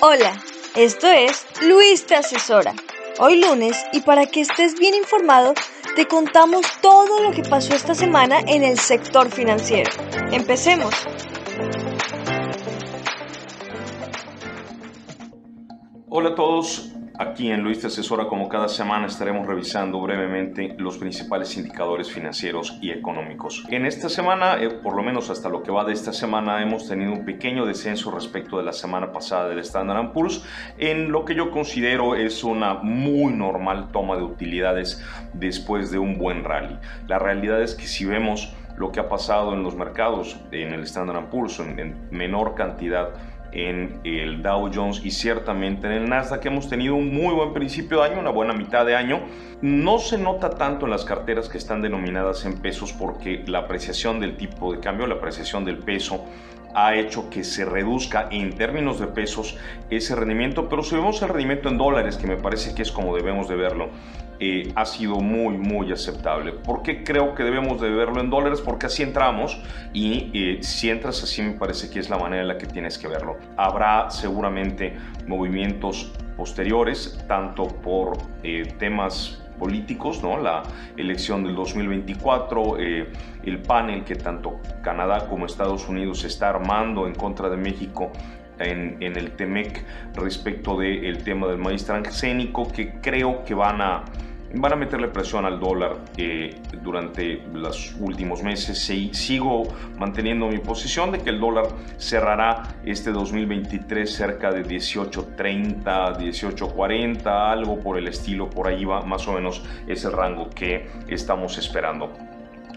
Hola, esto es Luis te asesora. Hoy lunes y para que estés bien informado, te contamos todo lo que pasó esta semana en el sector financiero. Empecemos. Hola a todos, Aquí en Luis Te Asesora, como cada semana, estaremos revisando brevemente los principales indicadores financieros y económicos. En esta semana, eh, por lo menos hasta lo que va de esta semana, hemos tenido un pequeño descenso respecto de la semana pasada del Standard Poor's, en lo que yo considero es una muy normal toma de utilidades después de un buen rally. La realidad es que si vemos lo que ha pasado en los mercados, en el Standard Poor's, en, en menor cantidad, en el Dow Jones y ciertamente en el Nasdaq hemos tenido un muy buen principio de año, una buena mitad de año. No se nota tanto en las carteras que están denominadas en pesos porque la apreciación del tipo de cambio, la apreciación del peso ha hecho que se reduzca en términos de pesos ese rendimiento, pero si vemos el rendimiento en dólares, que me parece que es como debemos de verlo, eh, ha sido muy, muy aceptable. ¿Por qué creo que debemos de verlo en dólares? Porque así entramos y eh, si entras así me parece que es la manera en la que tienes que verlo. Habrá seguramente movimientos posteriores, tanto por eh, temas políticos, ¿no? la elección del 2024, eh, el panel que tanto Canadá como Estados Unidos está armando en contra de México en, en el TEMEC respecto del tema del maíz transgénico, que creo que van a van a meterle presión al dólar eh, durante los últimos meses. y sigo manteniendo mi posición de que el dólar cerrará este 2023 cerca de 18.30, 18.40, algo por el estilo, por ahí va más o menos ese rango que estamos esperando.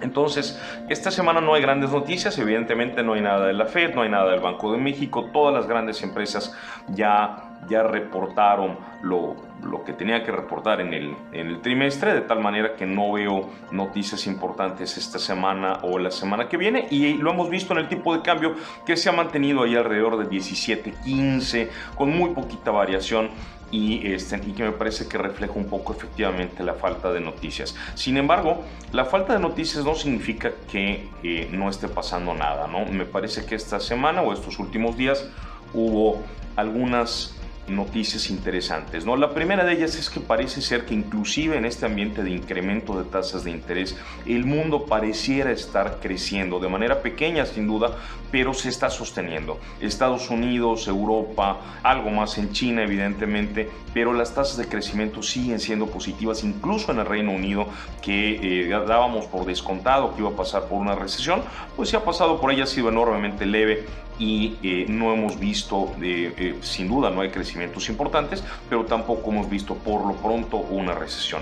Entonces, esta semana no hay grandes noticias, evidentemente no hay nada de la Fed, no hay nada del Banco de México, todas las grandes empresas ya, ya reportaron lo, lo que tenía que reportar en el, en el trimestre, de tal manera que no veo noticias importantes esta semana o la semana que viene, y lo hemos visto en el tipo de cambio que se ha mantenido ahí alrededor de 17.15, con muy poquita variación y, este, y que me parece que refleja un poco efectivamente la falta de noticias. Sin embargo, la falta de noticias no significa que eh, no esté pasando nada, ¿no? Me parece que esta semana o estos últimos días hubo algunas noticias interesantes. ¿no? La primera de ellas es que parece ser que inclusive en este ambiente de incremento de tasas de interés, el mundo pareciera estar creciendo de manera pequeña sin duda, pero se está sosteniendo. Estados Unidos, Europa, algo más en China evidentemente, pero las tasas de crecimiento siguen siendo positivas, incluso en el Reino Unido, que eh, dábamos por descontado que iba a pasar por una recesión, pues se ha pasado por ella, ha sido enormemente leve y eh, no hemos visto, eh, sin duda no hay crecimientos importantes, pero tampoco hemos visto por lo pronto una recesión.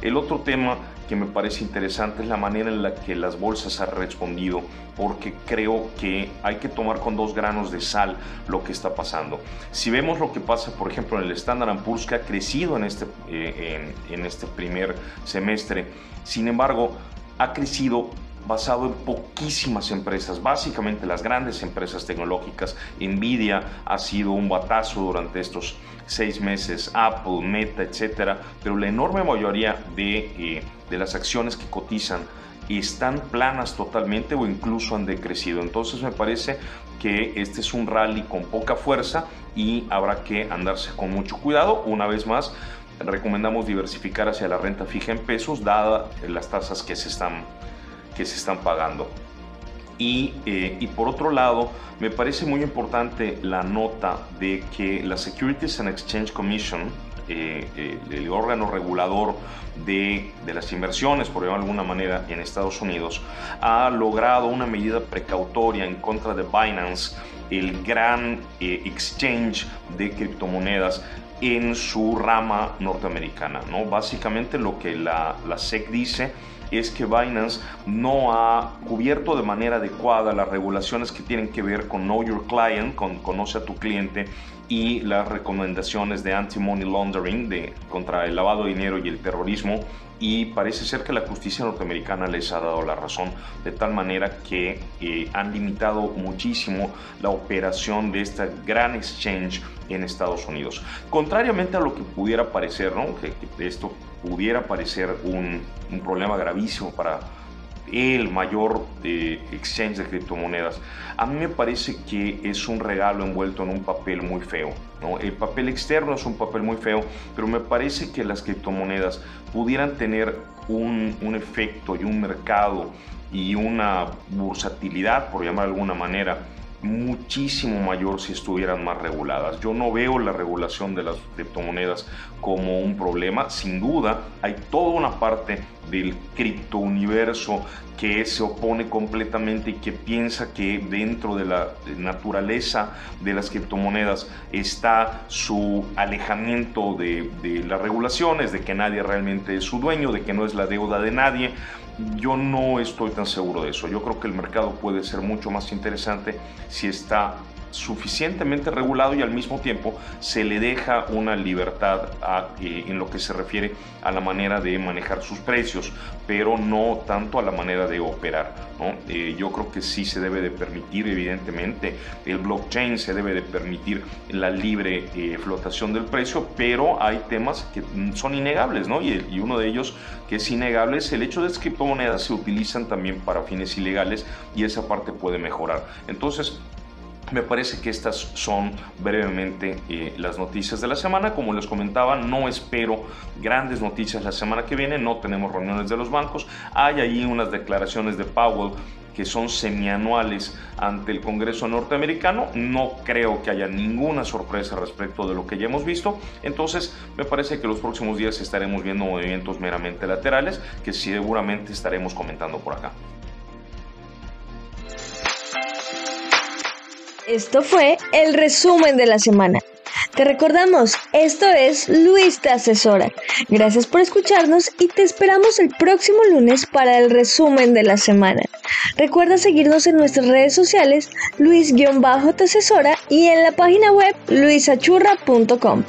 El otro tema que me parece interesante es la manera en la que las bolsas han respondido, porque creo que hay que tomar con dos granos de sal lo que está pasando. Si vemos lo que pasa, por ejemplo, en el Standard Poor's, que ha crecido en este, eh, en este primer semestre, sin embargo, ha crecido basado en poquísimas empresas, básicamente las grandes empresas tecnológicas. Nvidia ha sido un batazo durante estos seis meses, Apple, Meta, etcétera, pero la enorme mayoría de, eh, de las acciones que cotizan están planas totalmente o incluso han decrecido. Entonces me parece que este es un rally con poca fuerza y habrá que andarse con mucho cuidado. Una vez más, recomendamos diversificar hacia la renta fija en pesos, dadas las tasas que se están que se están pagando. Y, eh, y, por otro lado, me parece muy importante la nota de que la Securities and Exchange Commission, eh, eh, el órgano regulador de, de, las inversiones, por llamarlo de alguna manera, en Estados Unidos, ha logrado una medida precautoria en contra de Binance, el gran exchange de criptomonedas en su rama norteamericana. ¿no? Básicamente lo que la, la SEC dice es que Binance no ha cubierto de manera adecuada las regulaciones que tienen que ver con Know Your Client, con conoce a tu cliente y las recomendaciones de anti-money laundering, de, contra el lavado de dinero y el terrorismo. Y parece ser que la justicia norteamericana les ha dado la razón, de tal manera que eh, han limitado muchísimo la operación de esta gran exchange en Estados Unidos. Contrariamente a lo que pudiera parecer, ¿no? que, esto pudiera parecer un, un problema gravísimo para el mayor eh, exchange de criptomonedas, a mí me parece que es un regalo envuelto en un papel muy feo. ¿no? El papel externo es un papel muy feo, pero me parece que las criptomonedas pudieran tener un, un efecto y un mercado y una bursatilidad, por llamar de alguna manera, muchísimo mayor si estuvieran más reguladas. Yo no veo la regulación de las criptomonedas como un problema. Sin duda, hay toda una parte del criptouniverso que se opone completamente y que piensa que dentro de la naturaleza de las criptomonedas está su alejamiento de, de las regulaciones, de que nadie realmente es su dueño, de que no es la deuda de nadie. Yo no estoy tan seguro de eso. Yo creo que el mercado puede ser mucho más interesante si está suficientemente regulado y al mismo tiempo se le deja una libertad eh, en lo que se refiere a la manera de manejar sus precios, pero no tanto a la manera de operar. Eh, yo creo que sí se debe de permitir, evidentemente, el blockchain se debe de permitir la libre eh, flotación del precio, pero hay temas que son innegables, ¿no? Y, y uno de ellos que es innegable es el hecho de que criptomonedas se utilizan también para fines ilegales y esa parte puede mejorar. Entonces, me parece que estas son brevemente eh, las noticias de la semana. Como les comentaba, no espero grandes noticias la semana que viene. No tenemos reuniones de los bancos. Hay ahí unas declaraciones de Powell que son semianuales ante el Congreso norteamericano. No creo que haya ninguna sorpresa respecto de lo que ya hemos visto. Entonces, me parece que los próximos días estaremos viendo movimientos meramente laterales que seguramente estaremos comentando por acá. Esto fue el resumen de la semana. Te recordamos, esto es Luis te asesora. Gracias por escucharnos y te esperamos el próximo lunes para el resumen de la semana. Recuerda seguirnos en nuestras redes sociales Luis-te asesora y en la página web luisachurra.com.